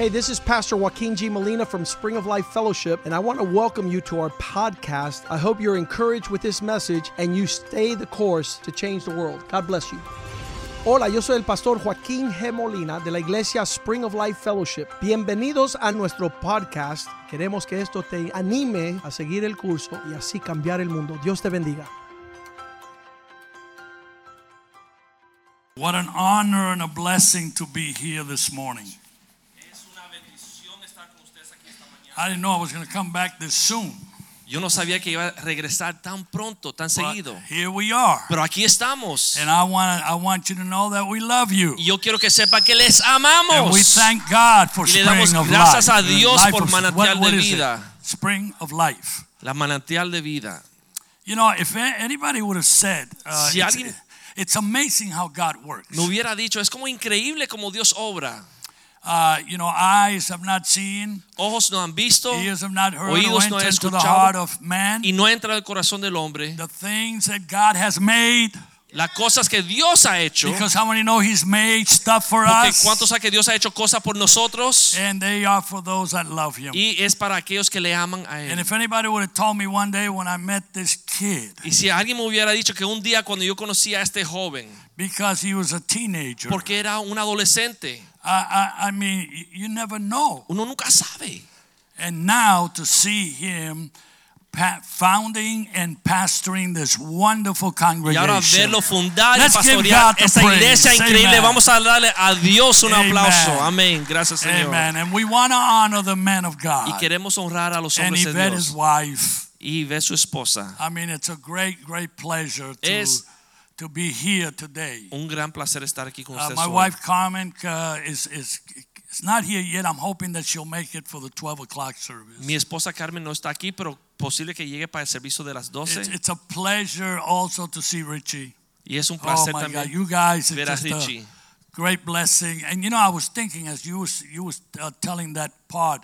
Hey, this is Pastor Joaquin G. Molina from Spring of Life Fellowship, and I want to welcome you to our podcast. I hope you're encouraged with this message and you stay the course to change the world. God bless you. Hola, yo soy el pastor Joaquín G. Molina de la iglesia Spring of Life Fellowship. Bienvenidos a nuestro podcast. Queremos que esto te anime a seguir el curso y así cambiar el mundo. Dios te bendiga. What an honor and a blessing to be here this morning. Es una bendición estar con ustedes aquí esta mañana. I didn't know I was going to come back this soon. Yo no sabía que iba a regresar tan pronto, tan seguido. here we are. Pero aquí estamos. And I want I want you to know that we love you. Y yo quiero que sepa que les And amamos. we thank God for Y le damos spring of life. a Dios Life por of- manantial what- what de vida. Spring of life. La manantial de vida. You know, if anybody would have said, uh, Si it's, alguien- it's amazing how God works. Me hubiera dicho, es como increíble como Dios obra. Uh, you know, eyes have not seen, Ojos no han visto ears have not heard, Oídos no han entered into the escuchado. man. y no entra al corazón del hombre. The things that God has made. Las cosas que Dios ha hecho. Because how many know He's made stuff for Porque us? cuántos saben que Dios ha hecho cosas por nosotros. And they are for those that love Him. Y es para aquellos que le aman a él. And if anybody would have told me one day when I met this kid, Y si alguien me hubiera dicho que un día cuando yo conocí a este joven, because he was a teenager, porque era un adolescente, I, I, I mean, you never know. uno nunca sabe. And now to see him founding and pastoring this wonderful congregation. Y ahora verlo fundar y pastorear esta praise. iglesia increíble. Amen. Vamos a darle a Dios un Amen. aplauso. Amén. Gracias, Señor. Amen. And we want to honor the man of God. Y queremos honrar a los and hombres de Yvette, his wife. Yvette su esposa. I mean, it's a great, great pleasure to, Es- to be here today. Un gran placer estar aquí con Uh, my hoy. wife Carmen uh, is, is is not here yet. I'm hoping that she'll make it for the 12 o'clock service. Mi esposa Carmen no está aquí, pero posible que llegue para el servicio de las It's, 12. it's a pleasure also to see Richie. Y es un Oh placer my God, you guys ver a Richie. a great blessing. And you know, I was thinking as you was you was uh, telling that part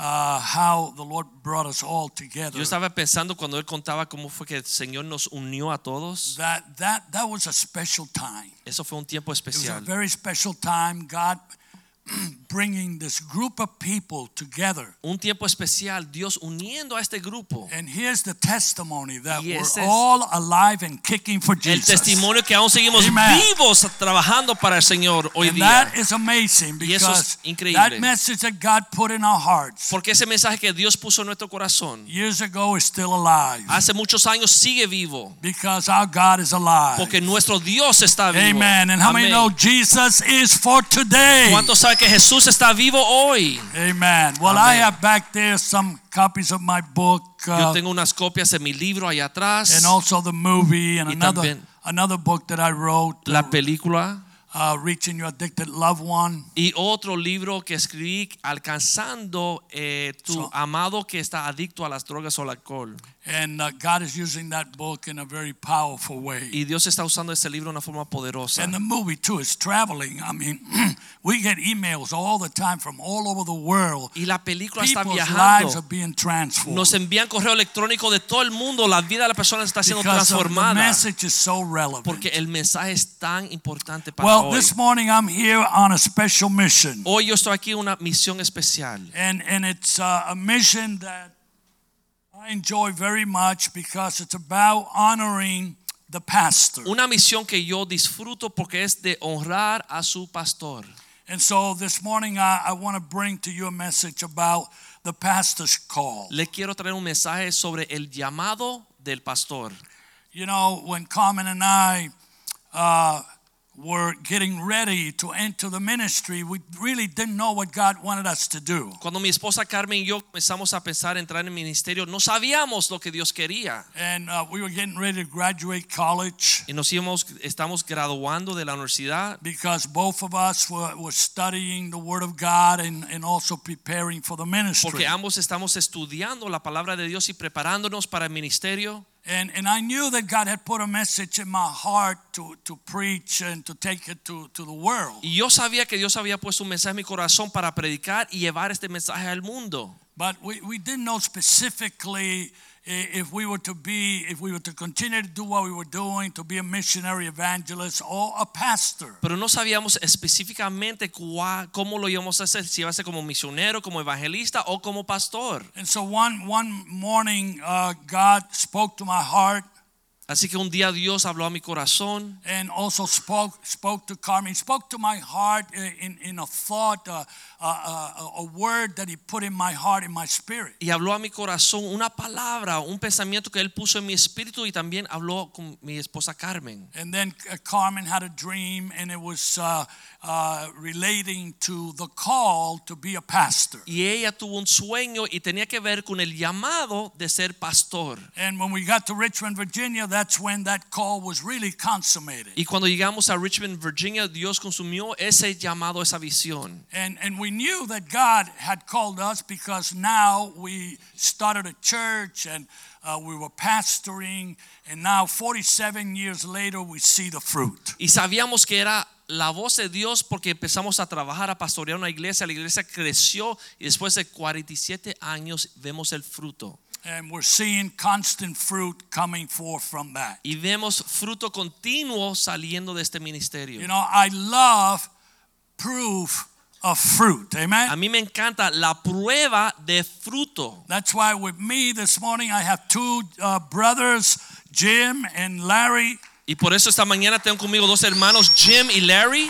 uh, how the Lord brought us all together. Yo estaba pensando cuando él contaba cómo fue que el Señor nos unió a todos. That that that was a special time. Eso fue un tiempo It was a very special time. God bringing this group of people together. Un tiempo especial, Dios uniendo a este grupo. And here's the testimony that we're all alive and kicking for Jesus. El testimonio que aún seguimos Amen. vivos trabajando para el Señor hoy and día. that is amazing Y eso because es increíble. that message that God put in our hearts Porque ese mensaje que Dios puso en nuestro corazón years ago is still alive hace muchos años sigue vivo. because our God is alive. Porque nuestro Dios está vivo. Amen. And how many know Jesus is for today? ¿Cuántos saben que Jesús está vivo hoy? Amen. Well, I have back there some copies of my book Yo uh, tengo unas copias de mi libro allá atrás. and also the movie and Y another another book that I wrote, La película uh, Reaching Your Addicted Loved One. y otro libro que escribí alcanzando eh, tu So- amado que está adicto a las drogas o al alcohol. And uh, God is using that book in a very powerful way. Y Dios está usando libro de una forma poderosa. And the movie too is traveling. I mean, we get emails all the time from all over the world. Y la película está People's lives are being transformed. Nos envían correo electrónico de todo el mundo. La vida de la persona está siendo because of the transformada. message is so relevant. Porque el mensaje es tan importante para Well, hoy. this morning I'm here on a special mission. Hoy yo estoy aquí una misión especial. And, and it's uh, a mission that I enjoy very much because it's about honoring the pastor. Una misión que yo disfruto porque es de honrar a su pastor. And so this morning I, I want to bring to you a message about the pastor's call. Le quiero traer un mensaje sobre el llamado del pastor. You know, when Carmen and I uh, were getting ready to enter the ministry, we really didn't know what God wanted us to do. Cuando mi esposa Carmen y yo comenzamos a pensar entrar en el ministerio, no sabíamos lo que Dios quería. And uh, we were getting ready to graduate college Y nos íbamos, estamos graduando de la universidad because both of us were, were studying the Word of God and, and also preparing for the ministry. porque ambos estamos estudiando la palabra de Dios y preparándonos para el ministerio. And, and I knew that God had put a message in my heart to, to preach and to take it to, to the world. Y yo sabía que Dios había puesto un mensaje en mi corazón para predicar y llevar este mensaje al mundo. But we, we didn't know specifically if we were to be, if we were to continue to do what we were doing, to be a missionary evangelist or a pastor. Pero no sabíamos específicamente cuá- cómo lo íbamos a hacer, si iba a ser como misionero, como evangelista o como pastor. And so one one morning, uh, God spoke to my heart Así que un día Dios habló a mi corazón and also spoke spoke to Carmen. Spoke to my heart uh, in in a thought, uh, uh, uh, a word that He put in my heart, in my spirit. y habló a mi corazón una palabra, un pensamiento que Él puso en mi espíritu y también habló con mi esposa Carmen. And then Carmen had a dream, and it was uh, uh, relating to the call to be a pastor. Y ella tuvo un sueño y tenía que ver con el llamado de ser pastor. And when we got to Richmond, Virginia, that's when that call was really consummated. Y cuando llegamos a Richmond, Virginia, Dios consumió ese llamado, esa visión. And, and we knew that God had called us because now we started a church and uh, we were pastoring. And now, 47 years later, we see the fruit. Y sabíamos que era la voz de Dios porque empezamos a trabajar, a pastorear una iglesia. La iglesia creció y después de 47 años vemos el fruto. And we're seeing constant fruit coming forth from that. Y vemos fruto continuo saliendo de este ministerio. You know, I love proof of fruit. Amen. A mí me encanta la prueba de fruto. That's why with me this morning I have two uh, brothers, Jim and Larry. Y por eso esta mañana tengo conmigo dos hermanos, Jim y Larry.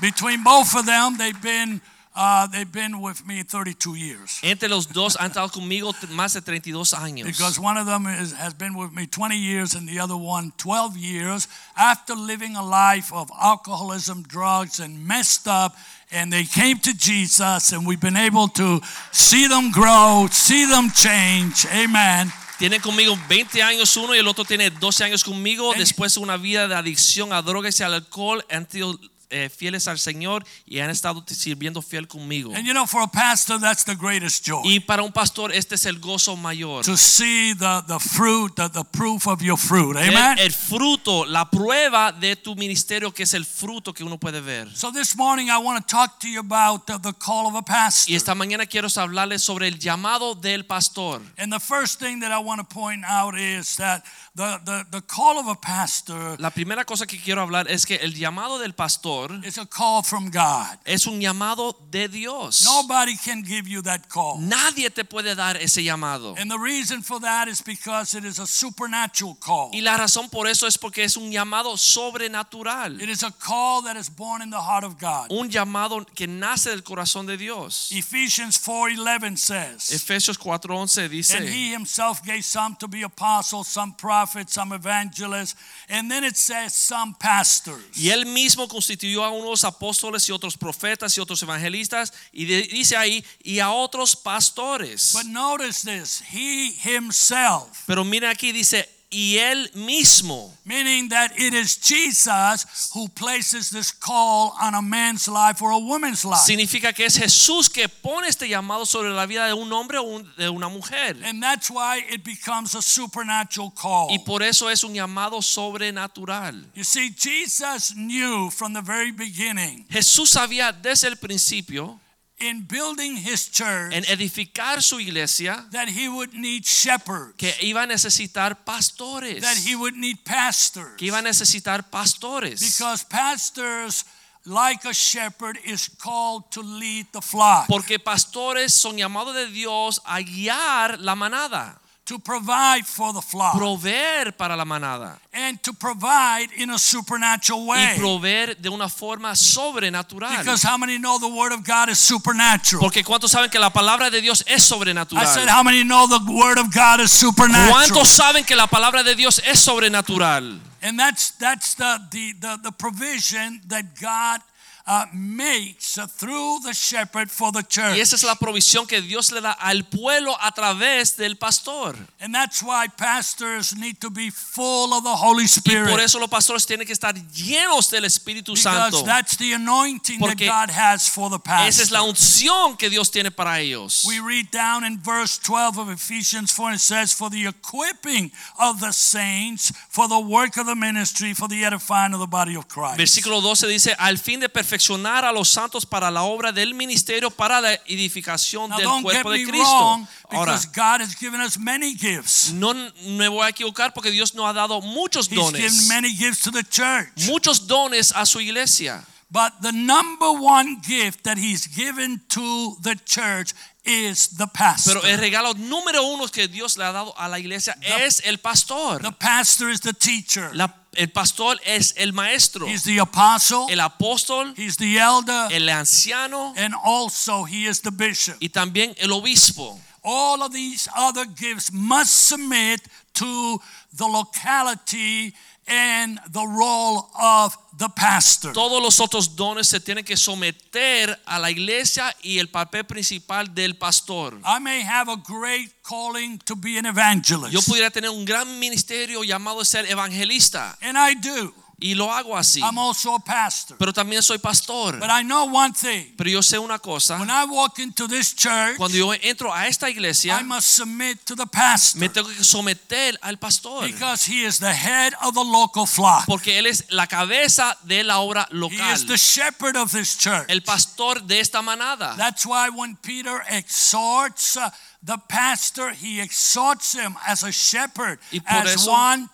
Between both of them, they've been uh, they've been with me 32 years. Entre los dos han estado conmigo más de 32 años. Because one of them is, has been with me 20 years and the other one 12 years after living a life of alcoholism, drugs, and messed up. And they came to Jesus, and we've been able to see them grow, see them change. Amen. Tienen conmigo 20 años uno y el otro tiene 12 años conmigo. Después de una vida de adicción a drogas y al alcohol, han sido eh, fieles al Señor y han estado sirviendo fiel conmigo. And you know, for a pastor, that's the greatest joy. Y para un pastor este es el gozo mayor. to see the, the fruit, the, the proof of your fruit. Amen. el fruto, la prueba de tu ministerio que es el fruto que uno puede ver. So this morning I want to talk to you about the, the call of a pastor. Y esta mañana quiero hablarles sobre el llamado del pastor. And the first thing that I want to point out is that the, the, the call of a pastor La primera cosa que quiero hablar es que el llamado del pastor is a call from God. es un llamado de Dios. Nobody can give you that call. Nadie te puede dar ese llamado. And the reason for that is because it is a supernatural call. Y la razón por eso es porque es un llamado sobrenatural. It is a call that is born in the heart of God. Un llamado que nace del corazón de Dios. Ephesians 4:11 says, Efesios 4:11 And dice, he himself gave some to be apostles, some prophets, some evangelists, and then it says some pastors. y él mismo constituyó a unos apóstoles y otros profetas y otros evangelistas y dice ahí y a otros pastores. But notice this, he himself, Pero mira aquí dice y él mismo. meaning that it is Jesus who places this call on a man's life or a woman's life. Significa que es Jesús que pone este llamado sobre la vida de un hombre o de una mujer. And that's why it becomes a supernatural call. Y por eso es un llamado sobrenatural. You see, Jesus knew from the very beginning Jesús sabía desde el principio in building his church en edificar su iglesia that he would need shepherds, que iba a necesitar pastores. that he would need pastors. Que iba a necesitar pastores. Because pastors, like a shepherd, is called to lead the flock, Porque pastores son llamados de Dios a guiar la manada, to provide for the flock, proveer para la manada and to provide in a supernatural y way. proveer de una forma sobrenatural. Because how many know the word of God is supernatural? Porque cuántos saben que la palabra de Dios es sobrenatural. I said, how many know the word of God is supernatural? ¿Cuántos saben que la palabra de Dios es sobrenatural? And that's that's the the the, the provision that God uh, makes through the shepherd for the church. Y esa es la provisión que Dios le da al pueblo a través del pastor. And that's why pastors need to be full of the Holy Y Spirit. por eso los pastores tienen que estar llenos del Espíritu because Santo. that's the anointing Porque that God has for the pastor. Esa es la unción que Dios tiene para ellos. we read down in verse 12 of Ephesians 4 and it says, For the equipping of the saints, for the work of the ministry, for the edifying of the body of Christ. Versículo 12 dice, al fin de perfeccionar a los santos para la obra del ministerio, para la edificación Now, del cuerpo de Cristo. wrong, Ahora, because God has given us many gifts. no me voy a equivocar porque Dios nos ha dado muchos He's given dones, many gifts to the church. muchos dones a su iglesia. But the number one gift that He's given to the church is the pastor. Pero el regalo número uno que Dios le ha dado a la iglesia es el pastor. The pastor is the teacher. La- el pastor es el maestro, He's the apostle. el apóstol, He's the elder. el anciano And also he is the bishop. y también el obispo. All of these other gifts must submit to the locality and the role of the pastor. Todos los otros dones se tienen que someter a la iglesia y el papel principal del pastor. I may have a great calling to be an evangelist. Yo pudiera tener un gran ministerio llamado ser evangelista and I do. Y lo hago así. I'm also a pastor. Pero también soy pastor. But I know one thing. Pero yo sé una cosa. When I walk into this church, Cuando yo entro a esta I must submit to the pastor me tengo que someter al pastor. because he is the head of the local flock. Porque él es la cabeza de la obra He is the shepherd of this church. El pastor de esta manada. That's why when Peter exhorts uh, the pastor, he exhorts him as a shepherd, as eso- one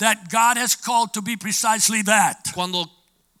that God has called to be precisely that. Cuando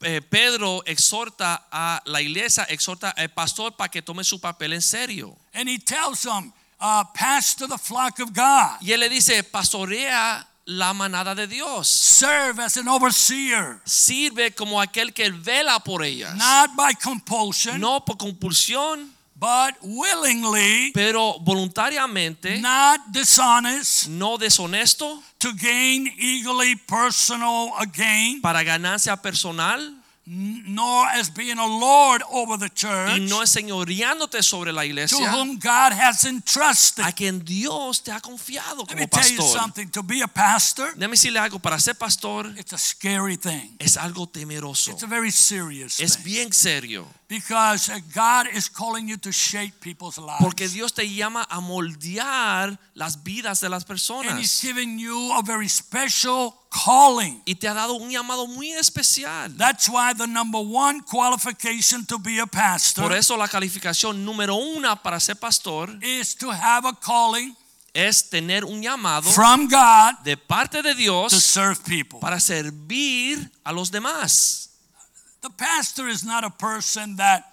eh, Pedro exhorta a la iglesia, exhorta al pastor para que tome su papel en serio. And he tells them, uh, pastor the flock of God, Y él le dice, pastorea la manada de Dios. serve as an overseer, Sirve como aquel que vela por ellas. not by compulsion, No por compulsión, but willingly, pero voluntariamente, not dishonest, no deshonesto, to gain eagerly personal gain, para ganancia personal nor as being a lord over the church, y no enseñoreándote sobre la iglesia, to whom God has entrusted. a quien Dios te ha confiado Let me como tell you pastor. something. To be a pastor, Déjame decirle algo, para ser pastor it's a scary thing. es algo temeroso, It's a very serious es thing. bien serio, Because God is calling you to shape people's lives. porque Dios te llama a moldear las vidas de las personas. and He's giving you a very special calling. y te ha dado un llamado muy especial. That's why the number one qualification to be a pastor Por eso la calificación número una para ser pastor is to have a calling es tener un llamado from God de parte de to Dios serve people. para servir a los demás. The pastor is not a person that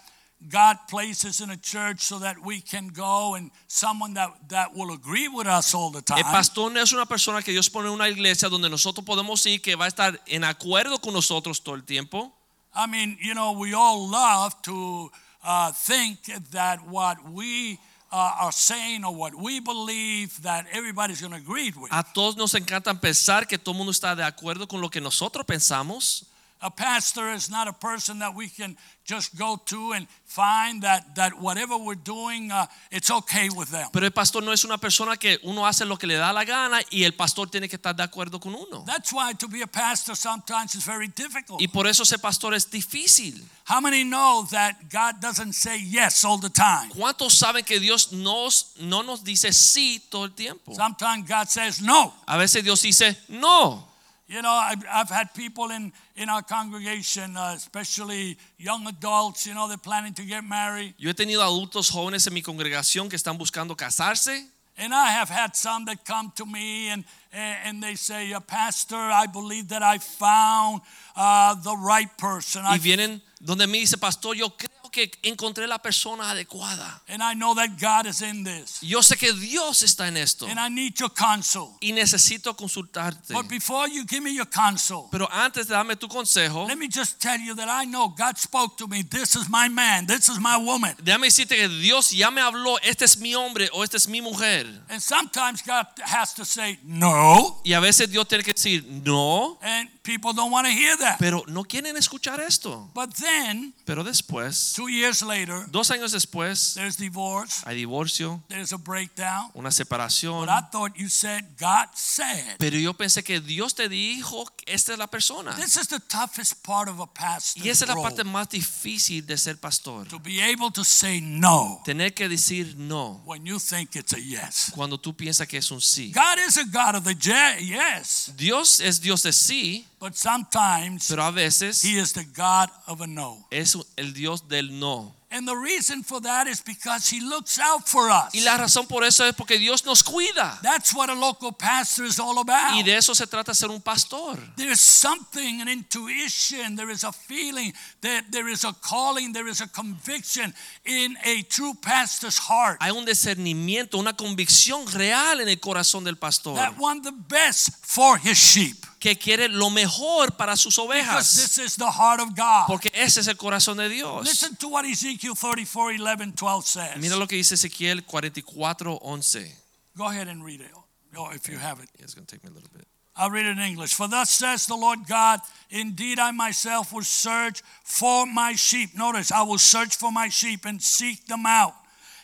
God places in a church so that we can go and someone that, that will agree with us all the time. El pastor no es una persona que Dios pone en una iglesia donde nosotros podemos ir, que va a estar en acuerdo con nosotros todo el tiempo. I mean, you know, we all love to uh, think that what we uh, are saying or what we believe that everybody's going to agree with. A todos nos encanta pensar que todo mundo está de acuerdo con lo que nosotros pensamos. A pastor is not a person that we can just go to and find that, that whatever we're doing, uh, it's okay with them. Pero el pastor no es una persona que uno hace lo que le da la gana y el pastor tiene que estar de acuerdo con uno. That's why to be a pastor sometimes is very difficult. Y por eso ser pastor es difícil. How many know that God doesn't say yes all the time? ¿Cuántos saben que Dios nos, no nos dice sí todo el tiempo? Sometimes God says no. A veces Dios dice no. You know, I've, I've had people in, in our congregation, uh, especially young adults, you know, they're planning to get married. Yo he tenido adultos jóvenes en mi congregación que están buscando casarse. And I have had some that come to me and, and, they say, uh, Pastor, I believe that I found uh, the right person. Y vienen donde me dice, pastor, yo creo que encontré la persona adecuada. and I know that God is in this. Yo sé que Dios está en esto And I need your counsel. y necesito consultarte. But before you give me your counsel, Pero antes de darme tu consejo, let me just tell you that I know God spoke to me. This is my man. This is my woman. déjame decirte que Dios ya me habló, este es mi hombre o esta es mi mujer. And sometimes God has to say no. Y a veces Dios tiene que decir no, And people don't want to hear that. pero no quieren escuchar esto. But then, Pero después, two years later, dos años después, there's divorce, hay divorcio, there's a breakdown. una separación. But I thought you said God said. Pero yo pensé que Dios te dijo esta es la persona. This is the toughest part of a pastor. Y esa es la parte más difícil de ser pastor. To be able to say no Tener que decir no when you think it's a yes. cuando tú piensas que es un sí. God is a God of the yes, Dios es Dios de sí, But sometimes pero a veces he is the God of a no. es el Dios del no. And the reason for that is because he looks out for us. Y la razón por eso es porque Dios nos cuida. That's what a local pastor is all about. Y de eso se trata ser un pastor. There's something, an intuition, there is a feeling, that there is a calling, there is a conviction in a true pastor's heart Hay un discernimiento, una convicción real en el corazón del pastor that want the best for his sheep. Que quiere lo mejor para sus Because ovejas. this is the heart of God. Porque ese es el corazón de Dios. Listen to what Ezekiel 34 11 12 says. Mira lo que dice Ezequiel 44, 11. Go ahead and read it. Oh, if you have it. It's going to take me a little bit. I'll read it in English. For thus says the Lord God, indeed I myself will search for my sheep. Notice, I will search for my sheep and seek them out.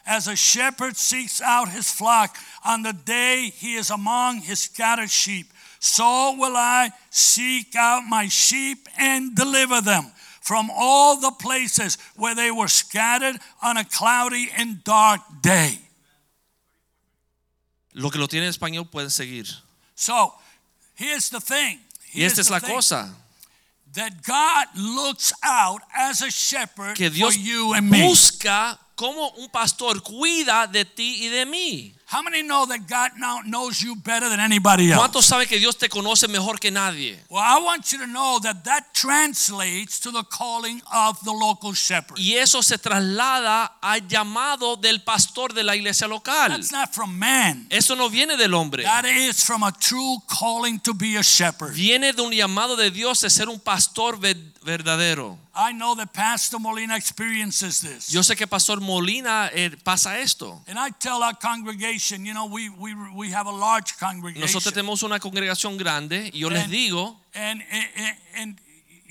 As a shepherd seeks out his flock on the day he is among his scattered sheep, so will I seek out my sheep and deliver them from all the places where they were scattered on a cloudy and dark day. Lo que lo tiene en español pueden seguir. So, here's the thing. Y Here's esta es la thing. cosa. that God looks out as a shepherd Que Dios for you and me. busca como un pastor cuida de ti y de mí. How many know that God now knows you better than anybody else? ¿Cuántos saben que Dios te conoce mejor que nadie? Well, I want you to know that that translates to the calling of the local shepherd. Y eso se traslada al llamado del pastor de la iglesia local. That's not from man. Eso no viene del hombre. That is from a true calling to be a shepherd. Viene de un llamado de Dios de ser un pastor verdadero. I know that Pastor Molina experiences this. Yo sé que Pastor Molina eh, pasa esto. and I tell our congregation, you know, we, we, we have a large congregation. Nosotros tenemos una congregación grande y yo les And- digo, and, and, and,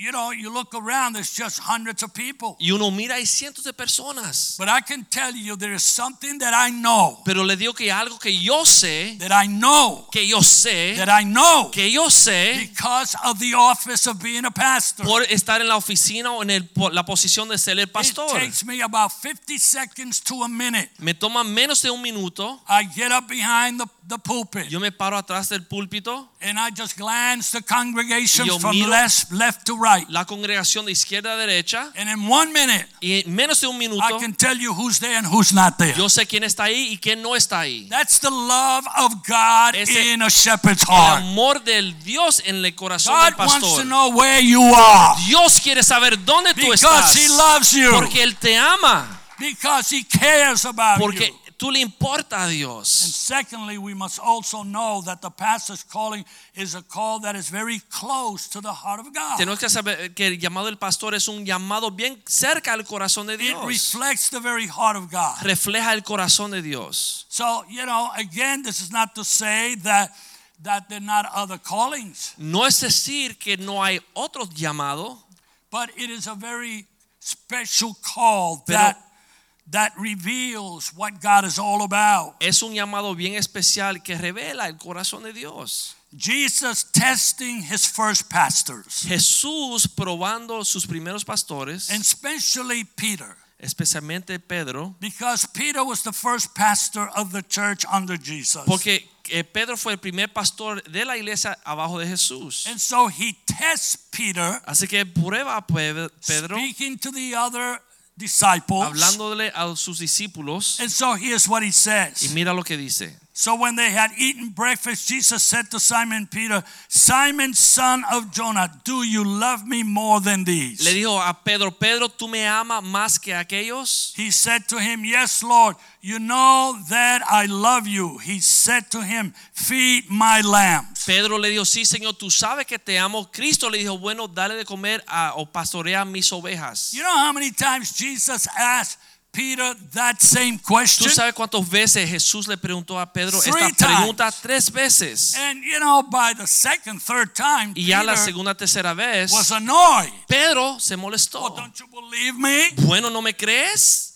you know, you look around, there's just hundreds of people. y uno mira, hay cientos de personas. But I can tell you there is something that I know, Pero le digo que hay algo que yo sé, that I know, que yo sé, that I know que yo sé because of the office of being a pastor. por estar en la oficina o en el- la posición de ser el It pastor. takes me about 50 seconds to a minute. Me toma menos de un minuto. I get up behind the, the pulpit Yo me paro atrás del púlpito, and I just glance the congregation from left, left to right. la congregación de izquierda a derecha, And in one minute, y en menos de un I minuto, can tell you who's there and who's not there. yo sé quién está ahí y quién no está ahí. That's the love of God Ese- in a shepherd's El heart. amor del Dios en el corazón del God wants to pastor. know where you are Dios quiere saber dónde tú because estás. He loves you, Porque Él te ama. because He cares about Porque you. Tú le importa a And secondly, we must also know that the pastor's calling is a call that is very close to the heart of God. Tenemos que saber que el llamado del pastor es un llamado bien cerca al corazón de Dios. It reflects the very heart of God. Refleja el corazón de Dios. So, you know, again, this is not to say that that there are not other callings, No es decir que no hay otro llamado, but it is a very special call Pero- that that reveals what God is all about. es un llamado bien especial que revela el corazón de Dios. Jesus testing his first pastors, Jesús probando sus primeros pastores, and especially Peter, especialmente Pedro, because Peter was the first pastor of the church under Jesus. porque eh, Pedro fue el primer pastor de la iglesia abajo de Jesús. And so he tests Peter, Así que prueba a Pe- Pedro speaking to the other disciples. hablándole a sus discípulos And so here's what he y says. mira lo que dice. So when they had eaten breakfast, Jesus said to Simon Peter, Simon, son of Jonah, do you love me more than these? Le dijo a Pedro, Pedro, ¿tú me amas más que aquellos? He said to him, Yes, Lord, you know that I love you. He said to him, Feed my lambs. Pedro le dijo, sí, Señor, tú sabes que te amo. Cristo le dijo, bueno, dale de comer a, o pastorea mis ovejas. You know how many times Jesus asked Peter that same ¿Tú question? sabes cuántas veces Jesús le preguntó a Pedro Three esta pregunta? times. Tres veces. And you know, by the second, third time, Y ya la segunda, tercera vez, was annoyed. Pedro se Oh, molestó. don't you believe me? Bueno, ¿no me crees?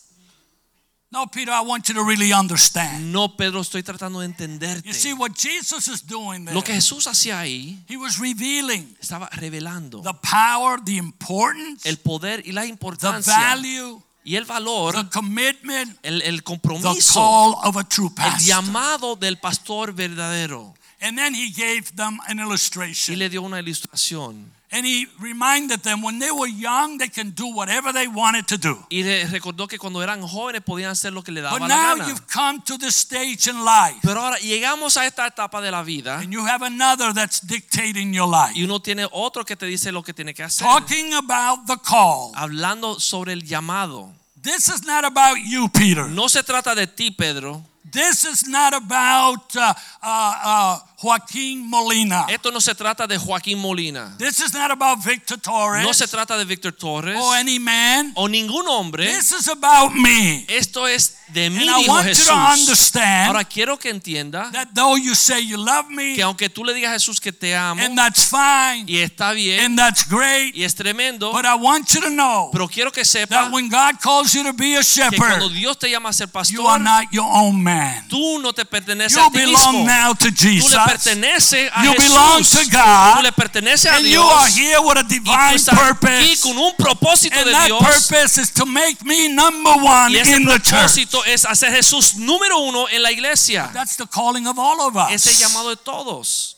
No, Peter, I want you to really understand. No, Pedro, estoy tratando de entenderte. You see, what Jesus is doing there, Lo que Jesús hacía ahí, he was revealing estaba revelando the power, the importance, el poder y la the importancia value, y el valor, the commitment, el, el the compromiso, call of a true el pastor. llamado del pastor verdadero. And then he gave them an y illustration. le dio una ilustración. And he reminded them when they were young, they can do whatever they wanted to do. Y le recordó que cuando eran jóvenes podían hacer lo que le daba But la now gana. you've come to the stage in life, Pero ahora llegamos a esta etapa de la vida and you have another that's dictating your life. y uno tiene otro que te dice lo que tiene que hacer. Talking about the call. Hablando sobre el llamado. This is not about you, Peter. No se trata de ti, Pedro. This is not about uh, uh, uh, Joaquin Molina. Esto no se trata de Joaquín Molina. This is not about Victor Torres No se trata de Víctor Torres or any man. o ningún hombre. This is about me. Esto es de mí, And I dijo want you Jesús. to understand Ahora quiero que entienda that though you say you love me, que aunque tú le digas a Jesús que te amo and that's fine, y está bien and that's great, y es tremendo, but I want you to know pero quiero que that sepa when God calls you to be a que cuando shepherd, Dios te llama a ser you are pastor, not your own man. tú no te perteneces You a ti mismo. belong now to Tú Jesus. le perteneces a You belong Jesús. to God. Tú le perteneces a And Dios. you are here with a y tú divine estás aquí purpose. con un propósito And de that Dios. purpose is to make me number one Y ese in the church. propósito es hacer Jesús número uno en la iglesia. That's the calling of all of Ese us. llamado de todos.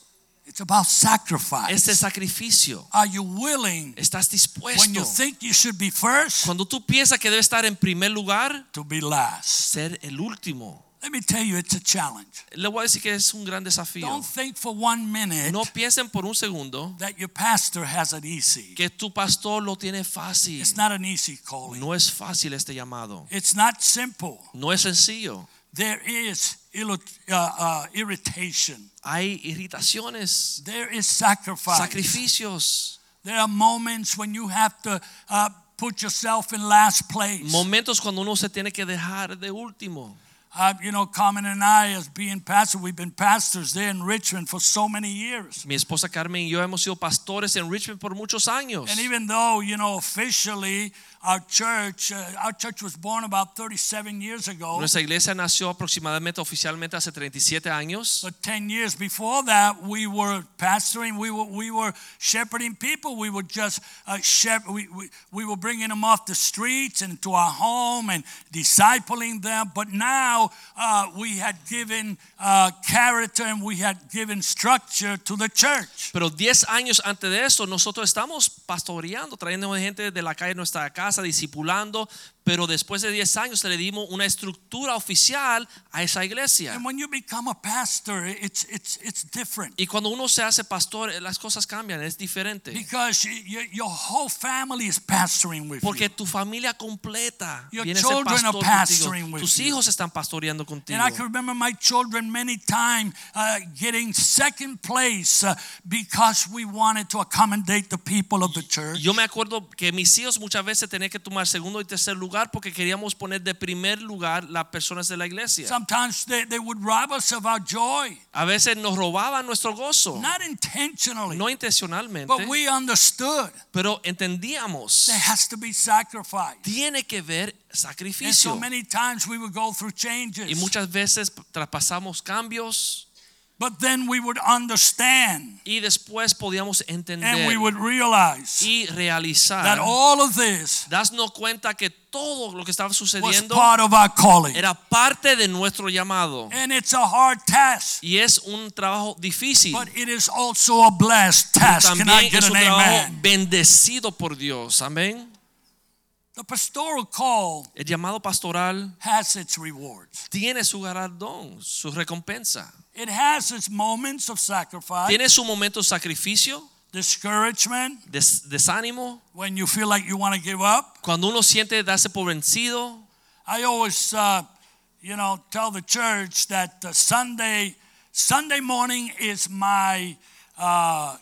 It's about sacrifice. Este sacrificio. Are you willing ¿Estás when you dispuesto? think you should be first Cuando tú piensas que debe estar en primer lugar, to be last? ser el último. Let me tell you, it's a challenge. Le voy a decir que es un gran desafío. Don't think for one minute No piensen por un segundo that your pastor has it easy. que tu pastor lo tiene fácil. It's not an easy calling. No es fácil este llamado. It's not simple. No es sencillo. There is uh, uh, irritation. Hay irritaciones, There is sacrifice. sacrificios, There are moments when you have to uh, put yourself in last place. momentos cuando uno se tiene que dejar de último. Uh, you know, Carmen and I, as being pastors, we've been pastors there in Richmond for so many years. Mi esposa Carmen y yo hemos sido pastores en Richmond por muchos años. And even though, you know, officially our church, uh, our church was born about 37 years ago, Nuestra iglesia nació aproximadamente oficialmente hace 37 años. but 10 years before that, we were pastoring, we were, we were shepherding people. We were just uh, shep- we, we, we were bringing them off the streets and to our home and discipling them. But now uh, we had given uh, character and we had given structure to the church. Pero 10 años antes de eso, nosotros estamos pastoreando, trayendo gente de la calle a nuestra casa, casa, discipulando, pero después de 10 años le dimos una estructura oficial a esa iglesia. And when you become a pastor, it's, it's, it's different. Y cuando uno se hace pastor, las cosas cambian, es diferente. Because you, you, your whole family is pastoring with Porque you. tu familia completa Your viene are pastor pastoring with Tus you. hijos están pastoreando contigo. And I can remember my children many times uh, getting second place uh, because we wanted to accommodate the people of the church. Yo me acuerdo que mis hijos muchas veces tenían que tomar segundo y tercer lugar porque queríamos poner de primer lugar las personas de la iglesia. Sometimes they, they would rob us of our joy, A veces nos robaban nuestro gozo, not intentionally, no intencionalmente, but we understood pero entendíamos. there has to be sacrifice. Tiene que ver And so sacrificio. many times we would go through Y changes, muchas veces traspasamos cambios but then we would understand y después podíamos entender. and we would realize y realizar, that all of this darnos cuenta que todo lo que estaba sucediendo part of our calling. era parte de nuestro llamado. And it's a hard task, Y es un trabajo difícil. but it is also a blessed task. Can I También get es un trabajo amen? bendecido por Dios. Amén. The pastoral call El llamado pastoral has its rewards. tiene su galardón, su recompensa. It has its moments of sacrifice, Tiene su momento de sacrificio, discouragement, des- desánimo, when you feel like you want to give up. cuando uno siente darse por vencido. I always, uh, you know, tell the church that uh, Sunday, Sunday morning is my uh,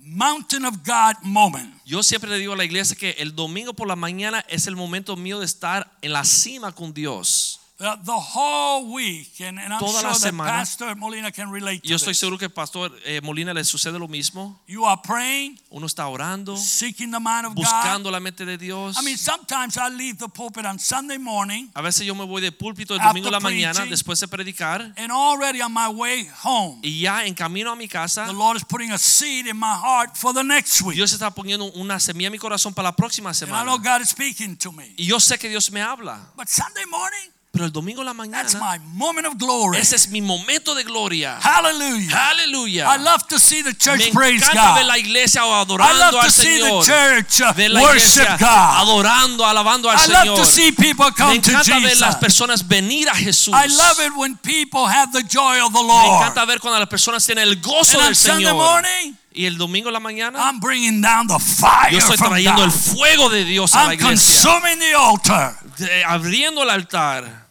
mountain of God moment. Yo siempre le digo a la iglesia que el domingo por la mañana es el momento mío de estar en la cima con Dios. The, the whole week, and, and I'm Toda la that semana. Pastor Molina can relate to Yo estoy seguro que el pastor eh, Molina le sucede lo mismo. You are praying, Uno está orando, seeking the mind of God. buscando la mente de Dios. I mean, sometimes I leave the pulpit on Sunday morning, A veces yo me voy de púlpito el domingo en la mañana después de predicar and already on my way home, y ya en camino a mi casa the Lord is putting a seed in my heart for the next week. Dios está poniendo una semilla en mi corazón para la próxima semana. know God is speaking to me. Y yo sé que Dios me habla. But Sunday morning, Pero el domingo en la That's mañana, my moment of glory. ese es mi momento de gloria. Hallelujah. Aleluya. I love to see the church Me praise encanta ver God. la iglesia I adorando love to see the church uh, Ver la worship God. adorando, alabando al I love Señor. to see people Me come to encanta ver Jesus. las personas venir a Jesús. I love it when people have the joy of the Me Lord. encanta ver cuando las personas tienen el gozo And on del Sunday Señor. morning, Y el domingo en la mañana, I'm bringing down the fire yo estoy trayendo el fuego de Dios a la I'm iglesia. consuming the altar. De- abriendo el altar.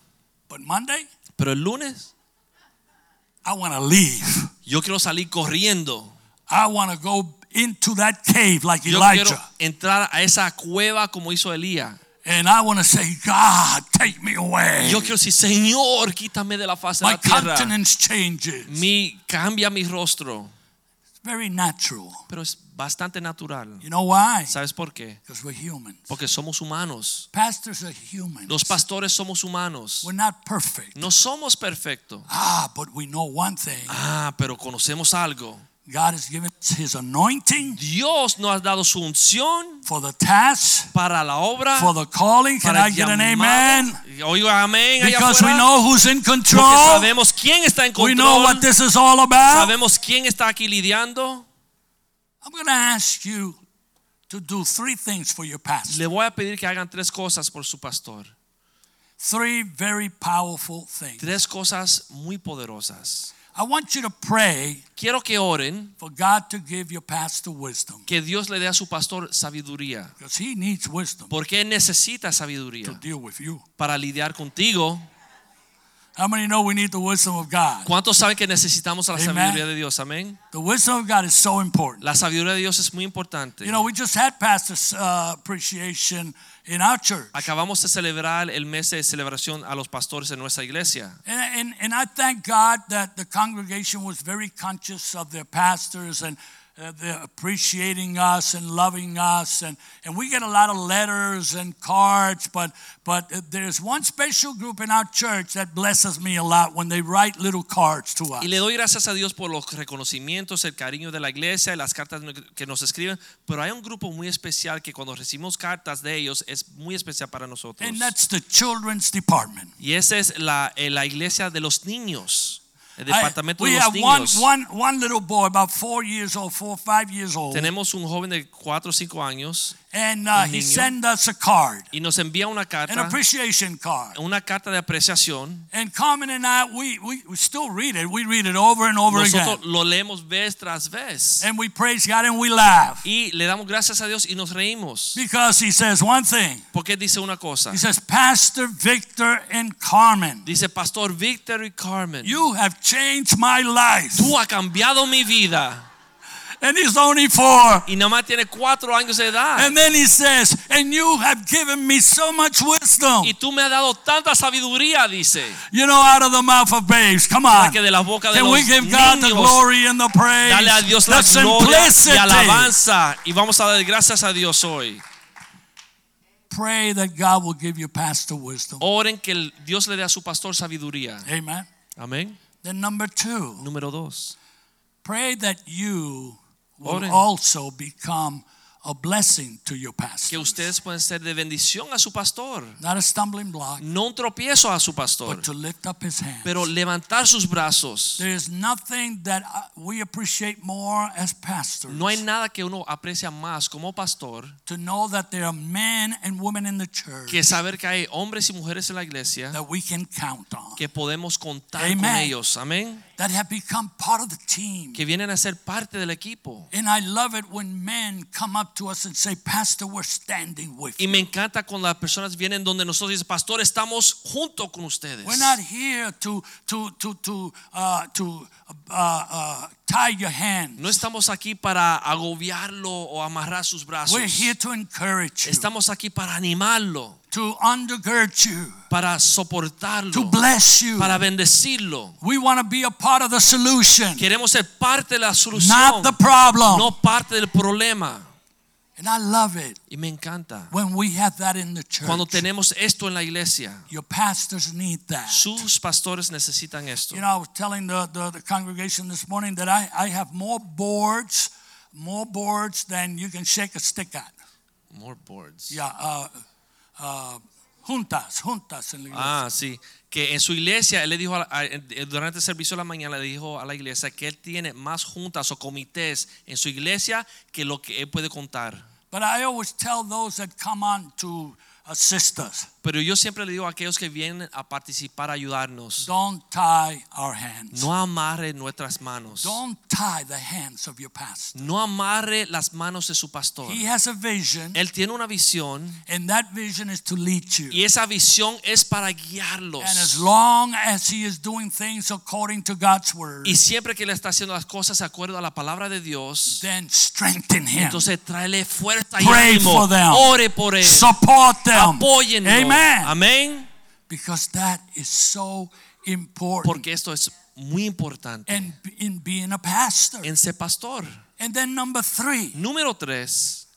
But Monday, Pero el lunes, I leave. yo quiero salir corriendo. I want to go into that cave like Yo Elijah. quiero entrar a esa cueva como hizo Elías. And I want to say, God, take me away. Yo quiero decir, Señor, quítame de la faz de My la tierra. countenance changes. Mi, cambia mi rostro. Very natural. Pero es bastante natural. You know why? ¿Sabes por qué? Because we're humans. Porque somos humanos. Pastors are humans. Los pastores somos humanos. We're not perfect. No somos perfectos. Ah, but we know one thing. Ah, pero conocemos algo. God has given us his anointing Dios nos ha dado su unción for the task, para la obra. for the calling. Can I get an amen? Oiga, amén. Because we know who's in Porque control. sabemos quién está en control. We know what this is all about. Sabemos quién está aquí lidiando. I'm going to ask you to do three things for your pastor. Le voy a pedir que hagan tres cosas por su pastor. Three very powerful things. Tres cosas muy poderosas. I want you to pray Quiero que oren for God to give your pastor wisdom que Dios le dé a su pastor sabiduría. because he needs wisdom Porque él necesita to sabiduría deal with you. para lidiar contigo. How many know we need the wisdom of God? ¿Cuántos saben que necesitamos la Amen. sabiduría de Dios? Amén. The wisdom of God is so important. La sabiduría de Dios es muy importante. You know, we just had pastor's uh, appreciation in our church. Acabamos de celebrar el mes de celebración a los pastores en nuestra iglesia. And, and, and I thank God that the congregation was very conscious of their pastors and uh, they're appreciating us and loving us. And, and we get a lot of letters and cards, but, but there's one special group in our church that blesses me a lot when they write little cards to us. Y le doy gracias a Dios por los reconocimientos, el cariño de la iglesia y las cartas que nos escriben. Pero hay un grupo muy especial que cuando recibimos cartas de ellos es muy especial para nosotros. And that's the children's department. Y esa es la, eh, la iglesia de los niños, el I- departamento we de los have one, one, one little boy, about four years old, four or five years old. Tenemos un joven de 4 o 5 años And uh, he sent us a card, y nos envía una an appreciation card. una carta de apreciación. And Carmen and I, we, we, we still read it. We read it over and over Nosotros again. lo leemos vez tras vez. And we praise God and we laugh. Y le damos gracias a Dios y nos reímos. Because he says one thing. Porque dice una cosa. He says, Pastor Victor and Carmen, Dice Pastor Victor y Carmen. you have changed my life. Tú has cambiado mi vida. And he's only four. Y nada más tiene cuatro años de edad. And then he says, and you have given me so much wisdom. Y tú me has dado tanta sabiduría, dice. You know, out of the mouth of babes. Come on. Que de la boca de Can los we give God the niños. glory and the praise? Dale a Dios la the gloria y alabanza. Y vamos a dar gracias a Dios hoy. Pray that God will give you pastor wisdom. Oren que Dios le dé a su pastor sabiduría. Amen. Amén. Then number two, Número dos. pray that you will also become a blessing to your pastor. Que ustedes pueden ser de bendición a su pastor. Not a stumbling block, No un tropiezo a su pastor. but to lift up his hands. Pero levantar sus brazos. There is nothing that uh, we appreciate more as pastors. No hay nada que uno aprecia más como pastor to know that there are men and women in the church que saber que hay hombres y mujeres en la iglesia that we can count on, que podemos contar Amen. con ellos. Amén. That have become part of the team. Que vienen a ser parte del equipo. And I love it when men come up to us and say, Pastor, we're standing with Y you. me encanta cuando las personas vienen donde nosotros dicen, pastor, estamos junto con ustedes. We're not here to to to to uh, to uh, uh, tie your hand. No estamos aquí para agobiarlo o amarrar sus brazos. We're here to encourage you, Estamos aquí para animarlo, to undergird you, para soportarlo, to bless you. para bendecirlo. We want to be a part of the solution, Queremos ser parte de la solución, not the problem. no parte del problema. And I love it Y me encanta when we have that in the church. cuando tenemos esto en la iglesia. Your pastors need that. Sus pastores necesitan esto. You know, I was telling the, the, the congregation this morning that I, I have more boards, more boards than you can shake a stick at. More boards. Yeah, uh, uh, Juntas, juntas en la iglesia. Ah, sí. Que en su iglesia, él le dijo, en- durante el servicio de la mañana, le dijo a la iglesia que él tiene más juntas o comités en su iglesia que lo que él puede contar. But I always tell those that come on to assist us, Pero yo siempre le digo a aquellos que vienen a participar, a ayudarnos, don't tie our hands. no amarre nuestras manos. Don't tie the hands of your pastor. No amarre las manos de su pastor. He has a vision, Él tiene una visión and that vision is to lead you. y esa visión es para And as guiarlos. long as he is doing things according to God's word, Y siempre que él está haciendo las cosas de acuerdo a la palabra de Dios, then strengthen him. entonces tráele fuerza y Pray ánimo. for them. Ore por él. Support them. Apóyenlo. Amen. Amén. Because that is so important. Porque esto es muy importante and in being a pastor. en ser pastor. And then number three, Número tres,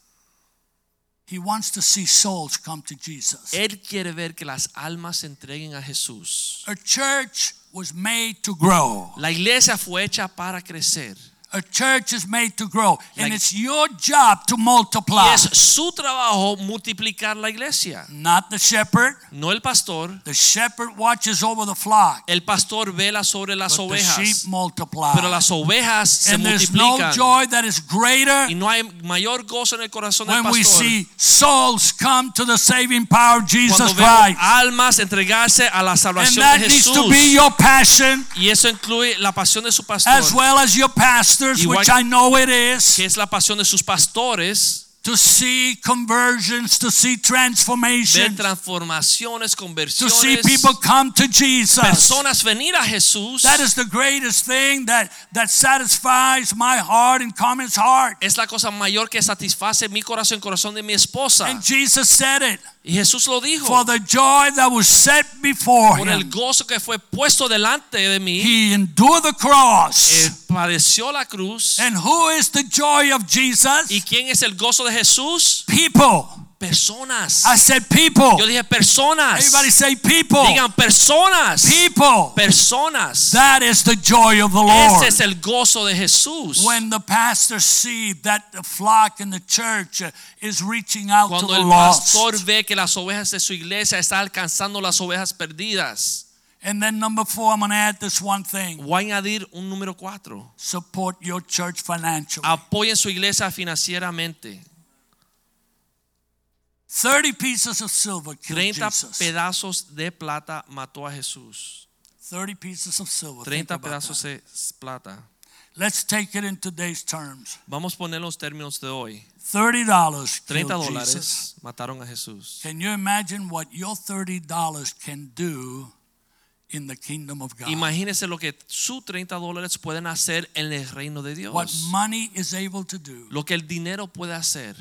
he wants to see souls come to Jesus. él quiere ver que las almas se entreguen a Jesús. A church was made to grow. La iglesia fue hecha para crecer. A church is made to grow. And it's your job to Y multiply. es su trabajo multiplicar la iglesia. Not the shepherd. No el pastor. The shepherd watches over the flock. El pastor vela sobre las But the sheep ovejas. multiply. Pero las ovejas se and there's no joy that is greater Y no hay mayor gozo en el corazón del pastor. when we see souls come to the saving power of Jesus Christ. almas entregarse a la salvación And that de needs to be your passion Y eso incluye la pasión de su pastor. as well as your pastors, Igual- which I know it is, que es la pasión de sus pastores, to see conversions, to see ver transformations, transformaciones, to see people come to Jesus. personas venir a Jesús. That is the greatest thing that, that satisfies my heart and Carmen's heart. es la cosa mayor que satisface mi corazón, corazón de mi esposa. And Jesus said it Y Jesús lo dijo. for the joy that was set before Por el gozo que fue puesto delante de mí, He endured the cross. Eh, padeció la cruz. And who is the joy of Jesus? ¿Y quién es el gozo de Jesús? People. Personas. I said people. Yo dije personas. Everybody say people. Digan personas. People. Personas. That is the joy of the Lord. Ese es el gozo de Jesús. When the pastors see that the flock in the church uh, is reaching out to Cuando the el lost. pastor ve que las ovejas de su iglesia están alcanzando las ovejas perdidas. And then number four, I'm going to add this one thing. Voy a añadir un número cuatro. Support your church financially. Apoyen su iglesia financieramente. 30 pieces of silver killed 30 Jesus. pedazos de plata mató a Jesús. 30 pieces of silver. Think 30 pedazos de plata. Let's take it in today's terms. Vamos a poner los términos de hoy. $30 killed 30 Jesus. dólares mataron a Jesús. Can you imagine what your $30 can do in the kingdom of God? Imagínese lo que sus 30 dólares pueden hacer en el reino de Dios. What money is able to do Lo que el dinero puede hacer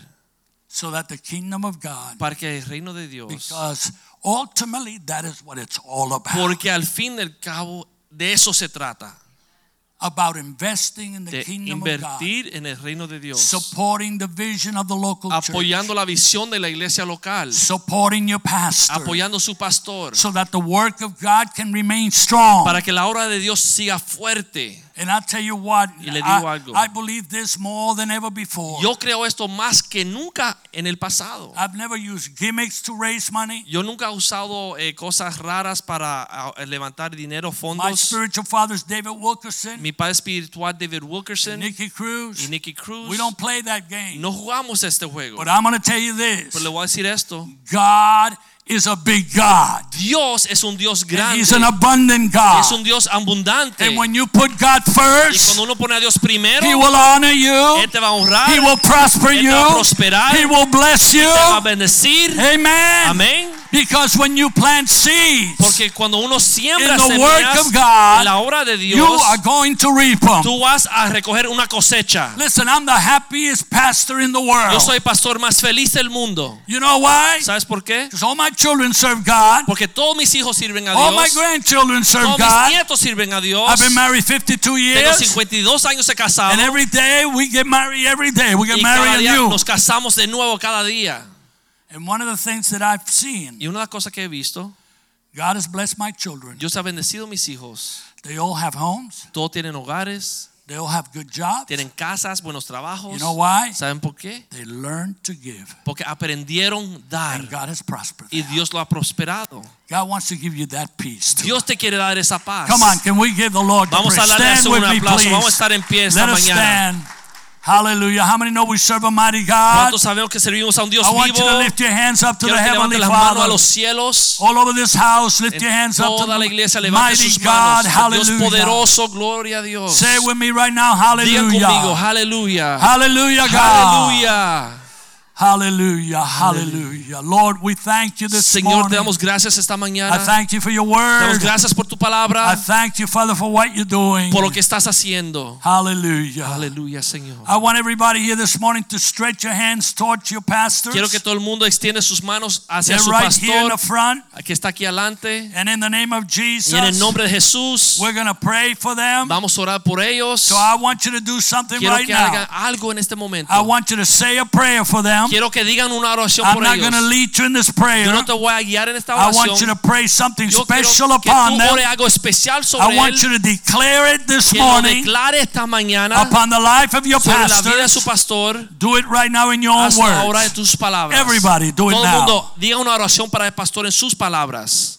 so that the kingdom of God, para que el reino de Dios. because ultimately that is what it's all about. Porque al fin del cabo de eso se trata. About investing in the De kingdom of God, en el reino de Dios. supporting the vision of the local church, la visión de la iglesia local. supporting your pastor, Apoyando su pastor. so that the work of God can remain strong. Para que la obra de Dios siga fuerte. And I'll tell you what, Y le digo I, algo. I believe this more than ever before. Yo creo esto más que nunca en el pasado. I've never used gimmicks to raise money. Yo nunca he usado eh, cosas raras para ah, levantar dinero, My fondos. spiritual fathers, David Wilkerson, Mi padre espiritual David Wilkerson Nicky Cruz, y Nicky Cruz. we don't play that game. No jugamos este juego. But I'm going to tell you this Pero le voy a decir esto. God is a big God, Dios es un Dios and grande. He's an abundant God. Es un Dios abundante. And when you put God Y first, cuando uno pone a Dios primero, He will honor you, Él te va a honrar, He will prosper Él te you, va a prosperar, He will bless you. te va a bendecir. Amen. Amén. Because when you plant seeds, Porque cuando uno siembra In the work semillas of God, en la obra de you Dios, are going to reap them. tú vas a recoger una cosecha. Listen, I'm the happiest pastor in the world. Yo soy el pastor más feliz del mundo. You know why? ¿Sabes por qué? Because all my children serve God. Porque todos mis hijos sirven a Dios. All my grandchildren serve Todos mis God. nietos sirven a Dios. I've been married 52 years. Tengo years. 52 años de casado. And every day we get married every day. We get Y cada married día anew. nos casamos de nuevo cada día. And one of the things that I've seen, Y una de las cosas que he visto, God has blessed my children. Dios ha bendecido mis hijos. They all have homes. Todos tienen hogares. They'll have good jobs. tienen casas, buenos trabajos. You know why? ¿Saben por qué? They learn to give. Porque aprendieron dar And God has prospered. y. Dios lo ha prosperado. God wants to give you that peace too. Dios te quiere dar esa paz. Come on, can we give the Lord Vamos a darle a Stand with un aplauso. please. Vamos a estar en pie esta Let us mañana. Hallelujah. How many know we serve a mighty God? ¿Cuántos sabemos que servimos a un Dios I want you to lift your hands up to Quiero the que Heavenly levanten las manos a Father. los cielos. All over this house, lift En your hands up to toda la the iglesia levante mighty sus God. manos. Dios Hallelujah. poderoso, gloria a Dios. Say it with me right now. Hallelujah! conmigo, Hallelujah. aleluya. Hallelujah, God. Aleluya. Hallelujah. Hallelujah. Lord, we thank you this Señor, te morning. damos gracias esta mañana. I thank you for your Te damos gracias por tu palabra. I thank you, Father, for what you're doing. por lo que estás haciendo. Hallelujah. Aleluya, Señor. I want everybody here this morning to stretch your hands towards your pastors. Quiero que todo el mundo extiende sus manos hacia They're su right here in the pastor front. que está aquí adelante. And in the name of Y en el Jesus, nombre de Jesús, we're going to pray for them. vamos a orar por ellos. So I want you to do something Quiero right que hagan now. algo en este momento. I want you to say a prayer for them. Quiero que digan una oración I'm por not ellos. going to lead you in this prayer. Yo no te voy a guiar en esta I want you to oración. pray something Yo special upon them. algo especial I sobre want él. you to declare it this Que morning declare esta mañana upon the life of your sobre la vida de su pastor. Do it right now in your own ahora en words. tus palabras. Everybody, do it Todo now. mundo diga una oración para el pastor en sus palabras.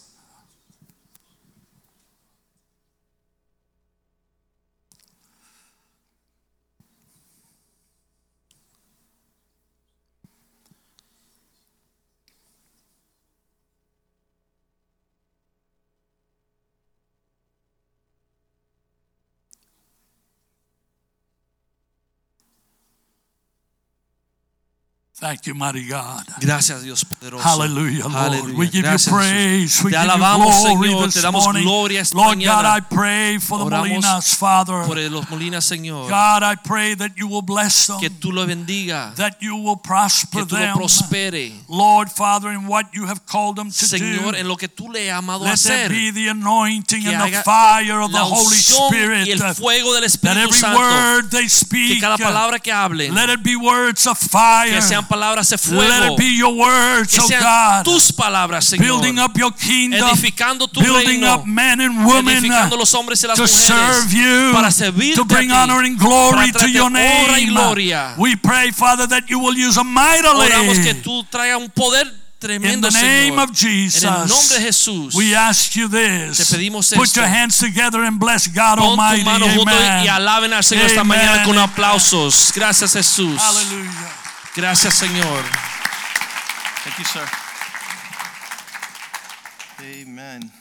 Thank you, mighty God. Gracias Dios poderoso. Hallelujah, Lord. Aleluya. We give Gracias, you praise. We Te give you glory Señor. this Te damos morning. gloria esta Lord God. I pray for the Oramos Molinas, Father. Por los Molinas, Señor. God, I pray that you will bless them, Que tú lo bendiga. that you will prosper Que tú lo them. prospere. Lord, Father, in what you have called them to Señor, do. en lo que tú le has amado Let there be the anointing Que and the fire of the Holy Spirit. y el fuego del That every Santo. word they Que speak, cada uh, palabra que let it be words of fire. Que sean de Let fuego. it be your words, Que oh God. tus palabras, Señor. Building up your kingdom, edificando tu building reino. up men and women edificando los hombres y las to mujeres. serve you, para servirte to bring a ti, honor and glory to your honra y name. gloria. We pray, Father, that you will use them Oramos que mightily. tú traigas un poder In tremendo, the name Señor. of Jesus, en el nombre de Jesús. we ask you this. Te pedimos Put esto. your hands together and bless God Pon Almighty. mano Amen. y alaben al Señor esta mañana con aplausos. Gracias, Jesús. Gracias, Señor. Thank you, sir. Amen.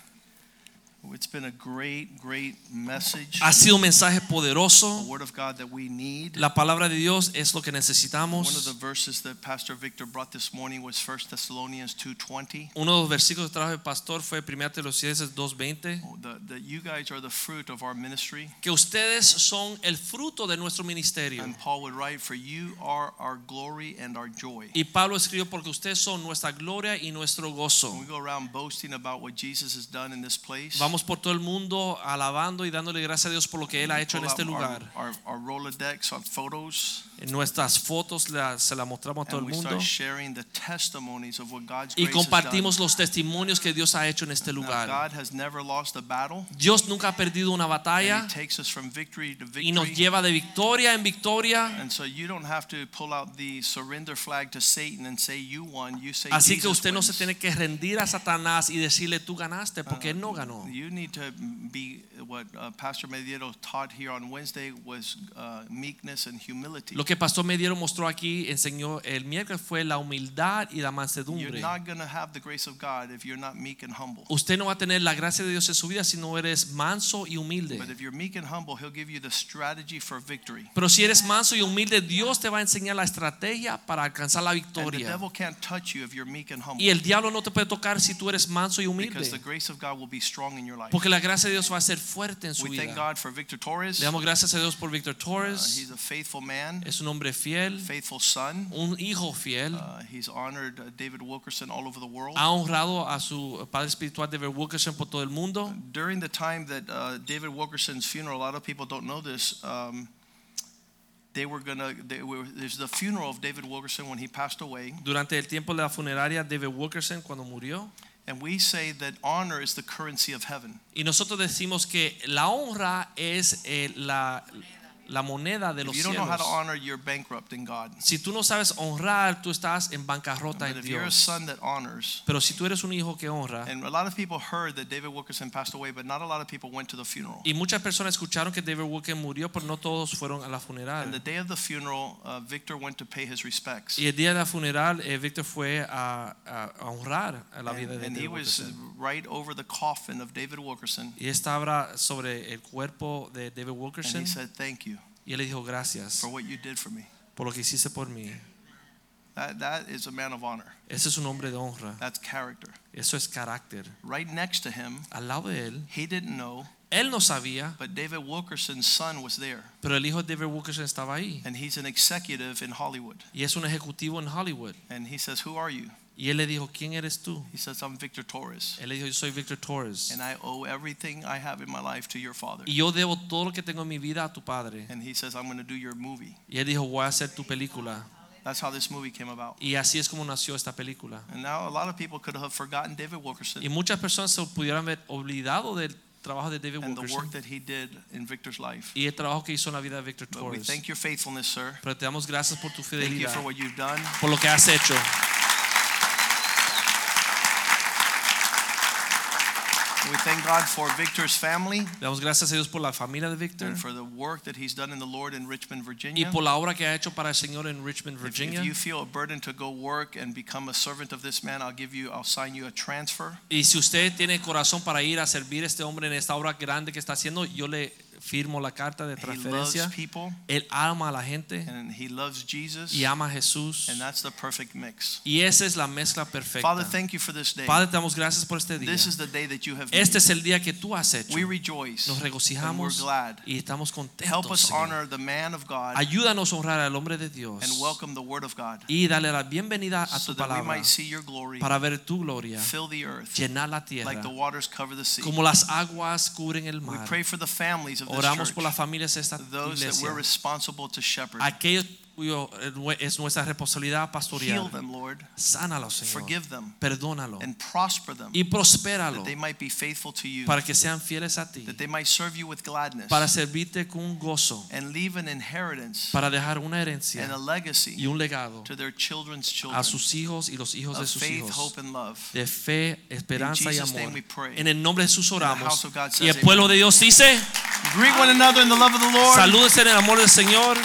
It's been a great, great message. Ha sido un mensaje The poderoso. word of God that we need. La palabra de Dios es lo que necesitamos. One of the verses that Pastor Victor brought this morning was 1 Thessalonians 2:20. Uno de los versículos que trajo el pastor fue 1 Tesalonicenses 2:20. That you guys are the fruit of our ministry. Que ustedes son el fruto de nuestro ministerio. And Paul would write, For you are our glory and our joy. Y Pablo escribió porque ustedes son nuestra gloria y nuestro gozo. When we go around boasting about what Jesus has done in this place, Vamos por todo el mundo alabando y dándole gracias a Dios por lo que él ha hecho en este lugar. Our, our, our Rolodex on photos, En nuestras fotos la, se las mostramos a todo el mundo y compartimos los testimonios que Dios ha hecho en este lugar. Dios nunca ha perdido una batalla y nos lleva de victoria en victoria. Así que usted no se tiene que rendir a Satanás y decirle tú ganaste porque él no ganó. Lo que Pastor Mediero mostró aquí, enseñó el miércoles fue la humildad y la You're mansedumbre. not going to have the grace of God if you're not meek and humble. Usted no va a tener la gracia de Dios en su vida si no eres manso y humilde. But if you're meek and humble, He'll give you the strategy for victory. Pero si eres manso y humilde, Dios te va a enseñar la estrategia para alcanzar la And the victoria. devil can't touch you if you're meek and humble. Y el diablo no te puede tocar si tú eres manso y Because the humilde. grace of God will be strong in your life. Porque la gracia de Dios va a ser fuerte en su We thank vida. God for Victor Torres. Le damos gracias a Dios por Víctor Uh, Torres. he's a faithful man, Es un hombre fiel, faithful son. un hijo fiel. Uh, he's honored uh, David Wilkerson all over the world. Ha honrado a su padre espiritual David Wilkerson por todo el mundo. During the time that uh, David Wilkerson's funeral, a lot of people don't know this. Um, they were gonna. They were, there's the funeral of David Wilkerson when he passed away, Durante el tiempo de la funeraria, David Wilkerson, cuando murió. and we say that honor is the currency of heaven. Y nosotros decimos que la honra es eh, la, la moneda de If los you don't know how cielos. to honor, you're bankrupt in God. Si tú no sabes honrar, tú estás en bancarrota But en if you're a Dios. son that honors, Pero si tú eres un hijo que honra, and a lot of people heard that David Wilkerson passed away, but not a lot of people went to the funeral. y muchas personas escucharon que David Walker murió, pero no todos fueron a la And the funeral. day of the funeral, uh, Victor went to pay his respects. Y el día de la funeral, eh, Víctor fue a, a- a honrar a la vida And, de and he David was Wilkerson. right over the coffin of David Wilkerson. Y estaba sobre el cuerpo de David And Wilkerson he said, Thank you y él le dijo gracias for what you did for me. por lo que hiciste por mí. That, that is a man of honor. Ese es un hombre de honra. That's character. Eso es carácter. Right next to him, Al lado de él, he didn't know, él no sabía, but David Wilkerson's son was there. pero el hijo de David Wilkerson estaba ahí. And he's an executive in Hollywood. Y es un ejecutivo en Hollywood. And he says, Who are you? Y él le dijo, ¿quién eres tú? He says, I'm Victor Torres. Él le dijo, yo soy Victor Torres. And I owe everything I have in my life to your father. Y yo debo todo lo que tengo en mi vida a tu padre. And he says, I'm going to do your movie. Y él dijo, voy a hacer tu película. That's how this movie came about. Y así es como nació esta película. And now a lot of people could have forgotten David Wilkerson Y muchas personas se pudieran haber olvidado del trabajo de David and the work that he did in Victor's life. y el trabajo que hizo en la vida de Victor But we Torres. thank your faithfulness, sir. Pero te damos gracias por tu Thank you fidelidad, for what you've done. por lo que has hecho. We thank God for Victor's family damos gracias a Dios por la familia de Victor and for the work that he's done in the Lord in Richmond, Virginia. y por la obra que ha hecho para el Señor en Richmond, If, Virginia. if you feel a burden to go work and become a servant of this man, I'll give you, I'll sign you a transfer. Y si usted tiene corazón para ir a servir a este hombre en esta obra grande que está haciendo, yo le firmo la carta de He loves transferencia. people Él ama a la gente and he loves Jesus, y ama a Jesús. and that's the perfect mix. Y esa es la mezcla perfecta. Father, thank you for this day. Padre, te damos gracias por este día. This is the day that you have made. Este es el día que tú has hecho. We rejoice Nos regocijamos glad. y estamos Help contentos. us Señor. honor the man of God Ayúdanos a honrar al hombre de Dios and welcome the word of God y darle la bienvenida a so tu that we palabra might see your glory para ver tu gloria, fill the earth llenar la tierra, like the waters cover the sea. como las aguas cubren el We mar. pray for the families of Oramos church, por las familias de esta those that iglesia, we're responsible to shepherd. aquellos cuyo eh, es nuestra responsabilidad Lord. Sánalos, Señor. Forgive them. Perdónalo. And prosper them. Y prospéralo. That they might be faithful to you, para que sean fieles a ti, that they might serve you with gladness. Para servirte con gozo, and leave an inheritance. Para dejar una and herencia a legacy. Y un legado. To their children's children. a sus hijos y los hijos de sus faith, hijos. hope, and love. de fe, esperanza y amor. En el nombre de Jesús oramos. Y el pueblo de Dios dice, salúdense en el amor del Señor.